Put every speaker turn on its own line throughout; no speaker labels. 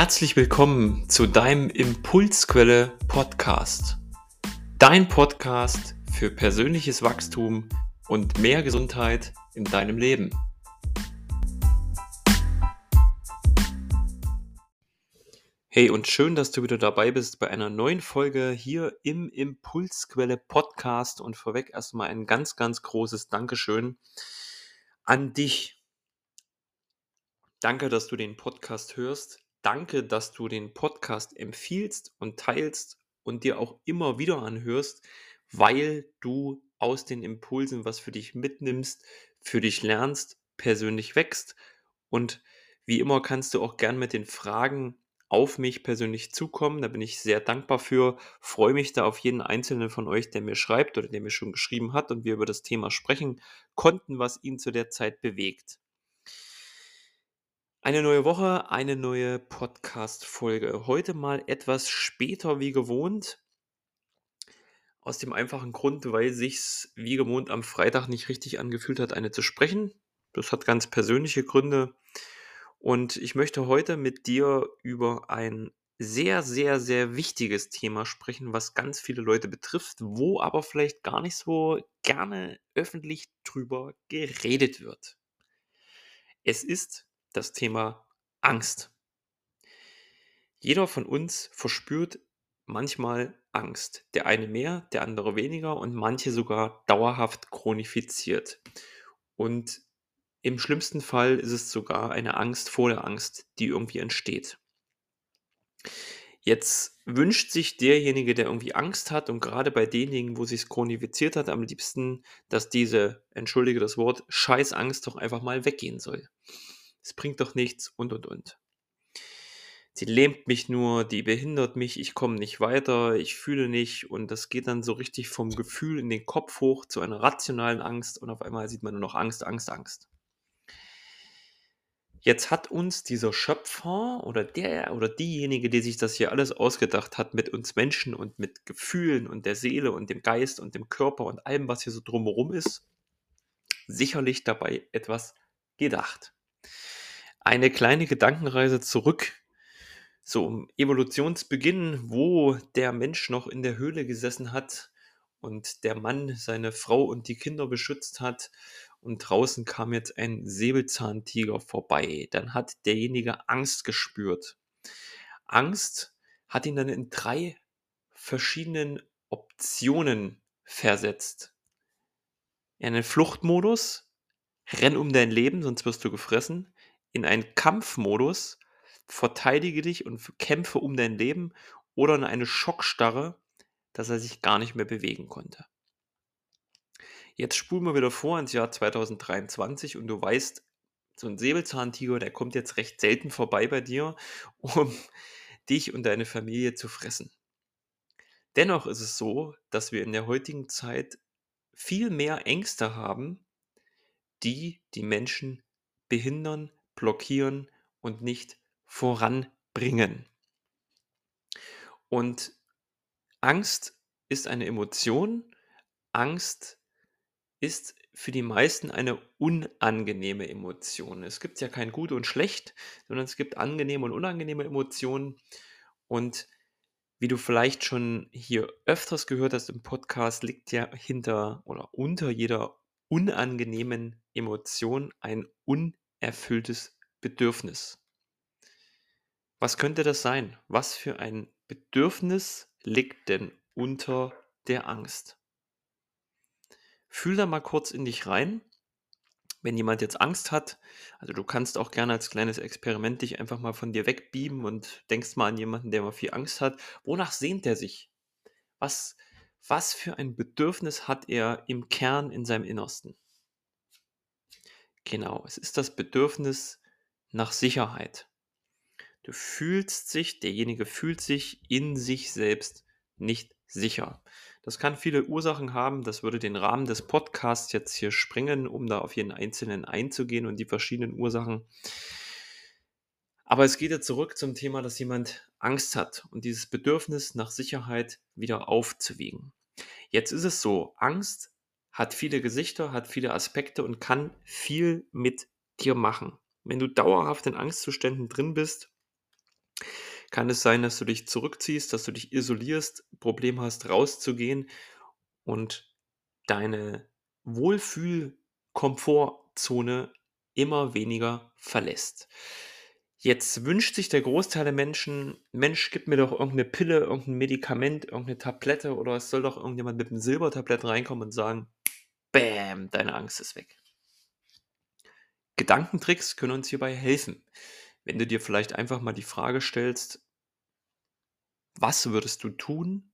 Herzlich willkommen zu deinem Impulsquelle Podcast. Dein Podcast für persönliches Wachstum und mehr Gesundheit in deinem Leben. Hey und schön, dass du wieder dabei bist bei einer neuen Folge hier im Impulsquelle Podcast und vorweg erstmal ein ganz, ganz großes Dankeschön an dich. Danke, dass du den Podcast hörst. Danke, dass du den Podcast empfiehlst und teilst und dir auch immer wieder anhörst, weil du aus den Impulsen was für dich mitnimmst, für dich lernst, persönlich wächst. Und wie immer kannst du auch gern mit den Fragen auf mich persönlich zukommen. Da bin ich sehr dankbar für. Freue mich da auf jeden einzelnen von euch, der mir schreibt oder der mir schon geschrieben hat und wir über das Thema sprechen konnten, was ihn zu der Zeit bewegt. Eine neue Woche, eine neue Podcast-Folge. Heute mal etwas später wie gewohnt. Aus dem einfachen Grund, weil sich's wie gewohnt am Freitag nicht richtig angefühlt hat, eine zu sprechen. Das hat ganz persönliche Gründe. Und ich möchte heute mit dir über ein sehr, sehr, sehr wichtiges Thema sprechen, was ganz viele Leute betrifft, wo aber vielleicht gar nicht so gerne öffentlich drüber geredet wird. Es ist das Thema Angst. Jeder von uns verspürt manchmal Angst. Der eine mehr, der andere weniger und manche sogar dauerhaft chronifiziert. Und im schlimmsten Fall ist es sogar eine Angst vor der Angst, die irgendwie entsteht. Jetzt wünscht sich derjenige, der irgendwie Angst hat und gerade bei denjenigen, wo sich es chronifiziert hat, am liebsten, dass diese, entschuldige das Wort, Scheißangst doch einfach mal weggehen soll es bringt doch nichts und und und. Sie lähmt mich nur, die behindert mich, ich komme nicht weiter, ich fühle nicht und das geht dann so richtig vom Gefühl in den Kopf hoch zu einer rationalen Angst und auf einmal sieht man nur noch Angst, Angst, Angst. Jetzt hat uns dieser Schöpfer oder der oder diejenige, die sich das hier alles ausgedacht hat, mit uns Menschen und mit Gefühlen und der Seele und dem Geist und dem Körper und allem, was hier so drumherum ist, sicherlich dabei etwas gedacht eine kleine Gedankenreise zurück zum Evolutionsbeginn, wo der Mensch noch in der Höhle gesessen hat und der Mann seine Frau und die Kinder beschützt hat und draußen kam jetzt ein Säbelzahntiger vorbei. Dann hat derjenige Angst gespürt. Angst hat ihn dann in drei verschiedenen Optionen versetzt. In einen Fluchtmodus, renn um dein Leben, sonst wirst du gefressen in einen Kampfmodus, verteidige dich und kämpfe um dein Leben oder in eine Schockstarre, dass er sich gar nicht mehr bewegen konnte. Jetzt spulen wir wieder vor ins Jahr 2023 und du weißt, so ein Säbelzahntiger, der kommt jetzt recht selten vorbei bei dir, um dich und deine Familie zu fressen. Dennoch ist es so, dass wir in der heutigen Zeit viel mehr Ängste haben, die die Menschen behindern, blockieren und nicht voranbringen. Und Angst ist eine Emotion. Angst ist für die meisten eine unangenehme Emotion. Es gibt ja kein Gut und Schlecht, sondern es gibt angenehme und unangenehme Emotionen. Und wie du vielleicht schon hier öfters gehört hast im Podcast, liegt ja hinter oder unter jeder unangenehmen Emotion ein unerfülltes Bedürfnis. Was könnte das sein? Was für ein Bedürfnis liegt denn unter der Angst? Fühl da mal kurz in dich rein. Wenn jemand jetzt Angst hat, also du kannst auch gerne als kleines Experiment dich einfach mal von dir wegbieben und denkst mal an jemanden, der mal viel Angst hat. Wonach sehnt er sich? Was, was für ein Bedürfnis hat er im Kern in seinem Innersten? Genau, es ist das Bedürfnis nach Sicherheit. Du fühlst sich, derjenige fühlt sich in sich selbst nicht sicher. Das kann viele Ursachen haben, das würde den Rahmen des Podcasts jetzt hier sprengen, um da auf jeden einzelnen einzugehen und die verschiedenen Ursachen. Aber es geht ja zurück zum Thema, dass jemand Angst hat und dieses Bedürfnis nach Sicherheit wieder aufzuwiegen. Jetzt ist es so, Angst hat viele Gesichter, hat viele Aspekte und kann viel mit dir machen. Wenn du dauerhaft in Angstzuständen drin bist, Kann es sein, dass du dich zurückziehst, dass du dich isolierst, Problem hast, rauszugehen und deine Wohlfühl-Komfortzone immer weniger verlässt. Jetzt wünscht sich der Großteil der Menschen: „Mensch, gib mir doch irgendeine Pille, irgendein Medikament, irgendeine Tablette oder es soll doch irgendjemand mit 'nem Silbertablett reinkommen und sagen: „Bäm, deine Angst ist weg.“ Gedankentricks können uns hierbei helfen. Wenn du dir vielleicht einfach mal die Frage stellst was würdest du tun,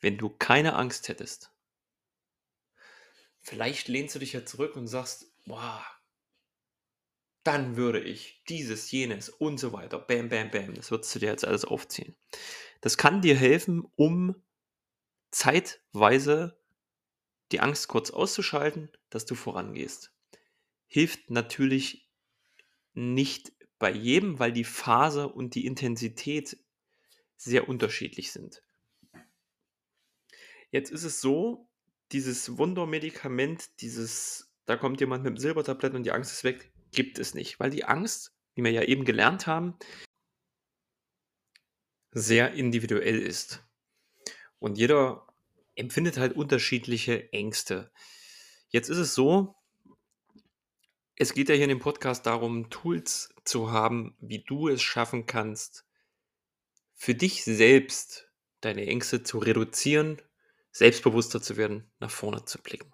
wenn du keine Angst hättest? Vielleicht lehnst du dich ja zurück und sagst: „Boah“ „dann würde ich dieses, jenes“ und so weiter. Bäm, bäm, bäm. Das würdest du dir jetzt alles aufzählen. Das kann dir helfen, um zeitweise die Angst kurz auszuschalten, dass du vorangehst. Hilft natürlich nicht bei jedem, weil die Phase und die Intensität sehr unterschiedlich sind. Jetzt ist es so, dieses Wundermedikament, dieses da kommt jemand mit'm Silbertablett und die Angst ist weg, gibt es nicht, weil die Angst, wie wir ja eben gelernt haben sehr individuell ist. Und jeder empfindet halt unterschiedliche Ängste. Jetzt ist es so es geht ja hier in dem Podcast darum, Tools zu haben, wie du es schaffen kannst für dich selbst deine Ängste zu reduzieren, selbstbewusster zu werden, nach vorne zu blicken.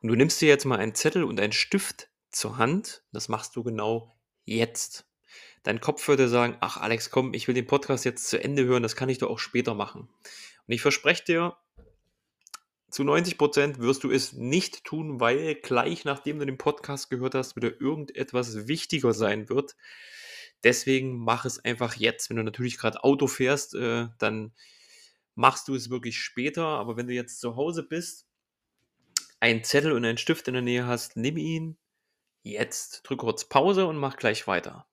Und du nimmst dir jetzt mal einen Zettel und einen Stift zur Hand. Das machst du genau jetzt. Dein Kopf würde sagen: „Ach Alex, komm, ich will den Podcast jetzt zu Ende hören, das kann ich doch auch später machen.“ Und ich verspreche dir zu 90% wirst du es nicht tun, weil gleich nachdem du den Podcast gehört hast, wieder irgendetwas wichtiger sein wird. Deswegen mach es einfach jetzt. Wenn du natürlich grad Auto fährst, äh, dann machst du es wirklich später. Aber wenn du jetzt zu Hause bist, einen Zettel und einen Stift in der Nähe hast, nimm ihn jetzt. Drück kurz Pause und mach gleich weiter.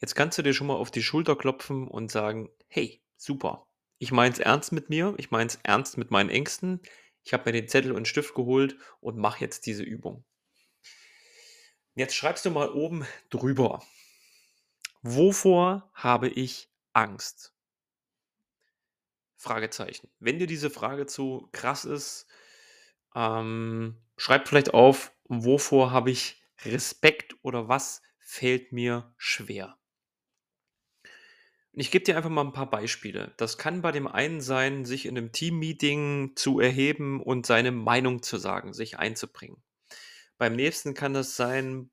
Jetzt kannst du dir schon mal auf die Schulter klopfen und sagen: „Hey, super. Ich meine es ernst mit mir. Ich meine es ernst mit meinen Ängsten. Ich habe mir den Zettel und Stift geholt und mache jetzt diese Übung.“ Jetzt schreibst du mal oben drüber: „Wovor habe ich Angst?“ Fragezeichen. Wenn dir diese Frage zu krass ist, ähm, schreib vielleicht auf: „Wovor habe ich Respekt oder was fällt mir schwer?“ Ich gebe dir einfach mal 'n paar Beispiele. Das kann bei dem einen sein, sich in 'nem Teammeeting zu erheben und seine Meinung zu sagen, sich einzubringen. Beim nächsten kann das sein,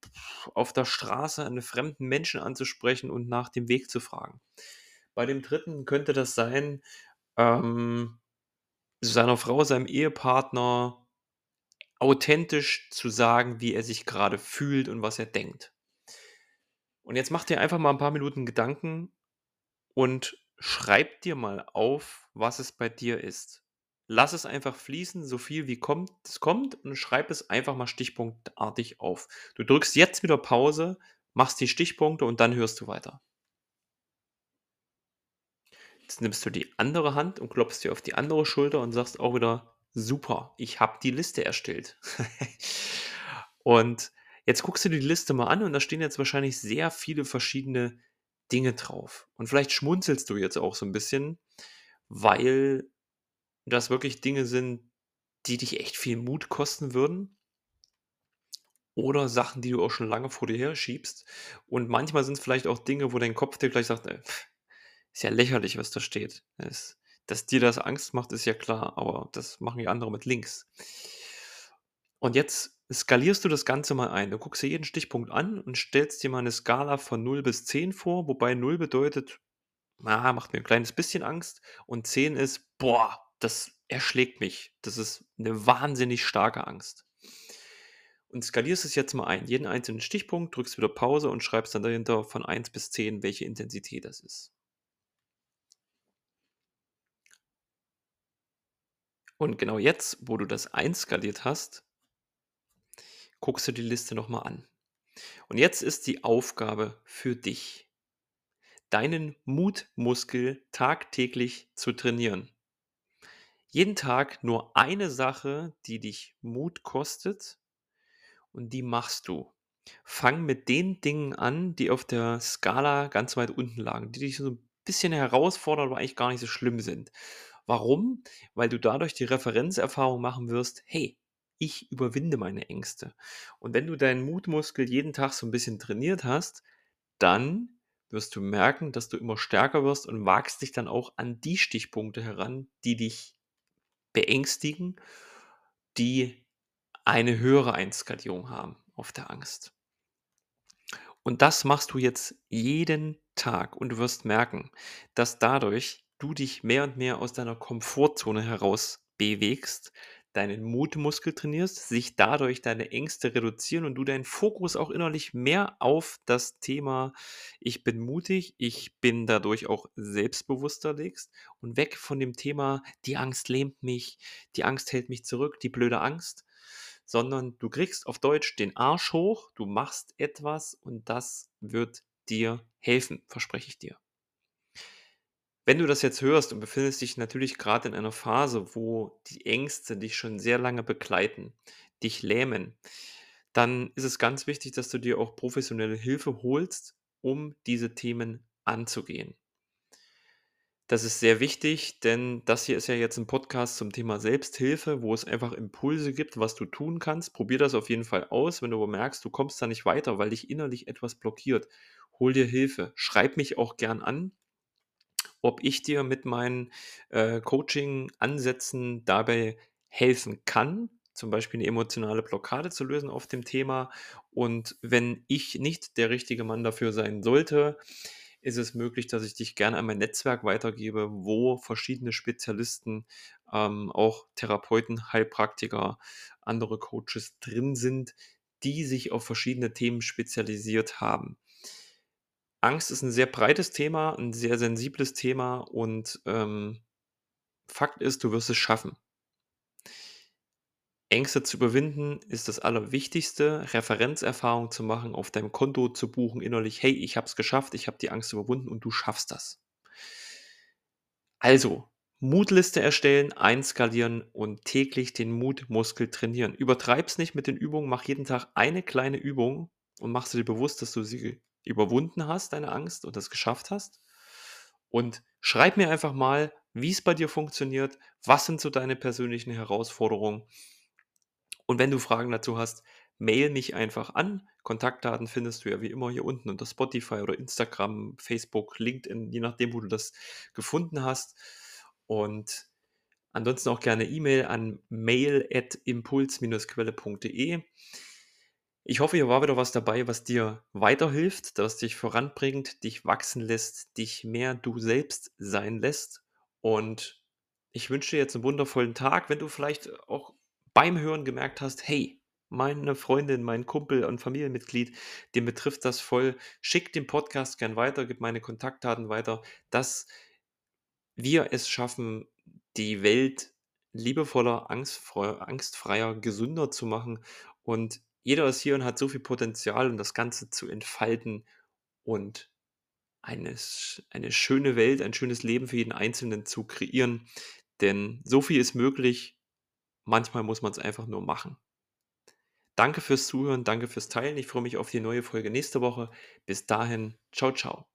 auf der Straße einen fremden Menschen anzusprechen und nach dem Weg zu fragen. Bei dem dritten könnte das sein, ähm, seiner Frau, seinem Ehepartner authentisch zu sagen, wie er sich grade fühlt und was er denkt. Und jetzt mach dir einfach mal 'n paar Minuten Gedanken und schreib dir mal auf, was es bei dir ist. Lass es einfach fließen, so viel wie kommt es kommt und schreib es einfach mal stichpunktartig auf. Du drückst jetzt wieder Pause, machst die Stichpunkte und dann hörst du weiter. Jetzt nimmst du die andere Hand und klopfst dir auf die andere Schulter und sagst auch wieder: „Super, ich habe die Liste erstellt.“ Und jetzt guckst du dir die Liste mal an und da stehen jetzt wahrscheinlich sehr viele verschiedene Dinge drauf. Und vielleicht schmunzelst du jetzt auch so 'n bisschen, weil das wirklich Dinge sind, die dich echt viel Mut kosten würden oder Sachen, die du auch schon lange vor dir herschiebst. Und manchmal sind's vielleicht auch Dinge, wo dein Kopf dir gleich sagt: „Äh, ist ja lächerlich, was da steht.“ Es dass dir das Angst macht, ist ja klar, aber das machen ja andere mit links. Und jetzt skalierst du das Ganze mal ein. Du guckst dir jeden Stichpunkt an und stellst dir mal 'ne Skala von 0 bis 10 vor, wobei 0 bedeutet: „Ah, macht mir 'n kleines bisschen Angst“ und 10 ist: „Boah, das erschlägt mich. Das ist 'ne wahnsinnig starke Angst.“ Und skalierst es jetzt mal ein. Jeden einzelnen Stichpunkt, drückst wieder Pause und schreibst dann dahinter von 1 bis 10, welche Intensität das ist. Und genau jetzt, wo du das einskaliert hast guckst du die Liste noch mal an. Und jetzt ist die Aufgabe für dich, deinen Mutmuskel tagtäglich zu trainieren. Jeden Tag nur eine Sache, die dich Mut kostet und die machst du. Fang mit den Dingen an, die auf der Skala ganz weit unten lagen, die dich so ein bisschen herausfordern, aber eigentlich gar nicht so schlimm sind. Warum? Weil du dadurch die Referenzerfahrung machen wirst: „Hey, ich überwinde meine Ängste.“ Und wenn du deinen Mutmuskel jeden Tag so ein bisschen trainiert hast, dann wirst du merken, dass du immer stärker wirst und wagst dich dann auch an die Stichpunkte heran, die dich beängstigen, die eine höhere Einskalierung haben auf der Angst. Und das machst du jetzt jeden Tag und du wirst merken, dass dadurch du dich mehr und mehr aus deiner Komfortzone heraus bewegst, deinen Mutmuskel trainierst, sich dadurch deine Ängste reduzieren und du deinen Fokus auch innerlich mehr auf das Thema ich bin mutig, ich bin dadurch auch selbstbewusster legst und weg von dem Thema die Angst lähmt mich, die Angst hält mich zurück, die blöde Angst, sondern du kriegst auf Deutsch den Arsch hoch, du machst etwas und das wird dir helfen, verspreche ich dir. Wenn du das jetzt hörst und befindest dich natürlich gerade in einer Phase, wo die Ängste dich schon sehr lange begleiten, dich lähmen, dann ist es ganz wichtig, dass du dir auch professionelle Hilfe holst, um diese Themen anzugehen. Das ist sehr wichtig, denn das hier ist ja jetzt ein Podcast zum Thema Selbsthilfe, wo es einfach Impulse gibt, was du tun kannst. Probier das auf jeden Fall aus. Wenn du aber merkst, du kommst da nicht weiter, weil dich innerlich etwas blockiert, hol dir Hilfe. Schreib mich auch gern an, ob ich dir mit meinen äh, Coaching-Ansätzen dabei helfen kann, zum Beispiel eine emotionale Blockade zu lösen auf dem Thema. Und wenn ich nicht der richtige Mann dafür sein sollte, ist es möglich, dass ich dich gerne an mein Netzwerk weitergebe, wo verschiedene Spezialisten, ähm, auch Therapeuten, Heilpraktiker, andere Coaches drin sind, die sich auf verschiedene Themen spezialisiert haben. Angst ist ein sehr breites Thema, ein sehr sensibles Thema und, ähm, Fakt ist, du wirst es schaffen. Ängste zu überwinden ist das Allerwichtigste, Referenzerfahrung zu machen, auf deinem Konto zu buchen innerlich: „Hey, ich habe es geschafft, ich habe die Angst überwunden“ und du schaffst das. Also, Mutliste erstellen, einskalieren und täglich den Mutmuskel trainieren. Übertreib's nicht mit den Übungen, mach jeden Tag eine kleine Übung und machst dir bewusst, dass du sie überwunden hast, deine Angst und das geschafft hast. Und schreib mir einfach mal, wie es bei dir funktioniert, was sind so deine persönlichen Herausforderungen und wenn du Fragen dazu hast, mail mich einfach an. Kontaktdaten findest du ja wie immer hier unten unter Spotify oder Instagram, Facebook, LinkedIn, je nachdem, wo du das gefunden hast. Und ansonsten auch gerne E-Mail an mail.impuls-quelle.de. Ich hoffe, hier war wieder was dabei, was dir weiterhilft, das dich voranbringt, dich wachsen lässt, dich mehr du selbst sein lässt. Und ich wünsche dir jetzt einen wundervollen Tag. Wenn du vielleicht auch beim Hören gemerkt hast, hey, meine Freundin, mein Kumpel und Familienmitglied, den betrifft das voll, schick den Podcast gern weiter, gib meine Kontaktdaten weiter, dass wir es schaffen, die Welt liebevoller, angstfreier, gesünder zu machen. Und jeder ist hier und hat so viel Potenzial, um das Ganze zu entfalten und eine, eine schöne Welt, ein schönes Leben für jeden Einzelnen zu kreieren. Denn so viel ist möglich. Manchmal muss man es einfach nur machen. Danke fürs Zuhören, danke fürs Teilen. Ich freue mich auf die neue Folge nächste Woche. Bis dahin, ciao, ciao.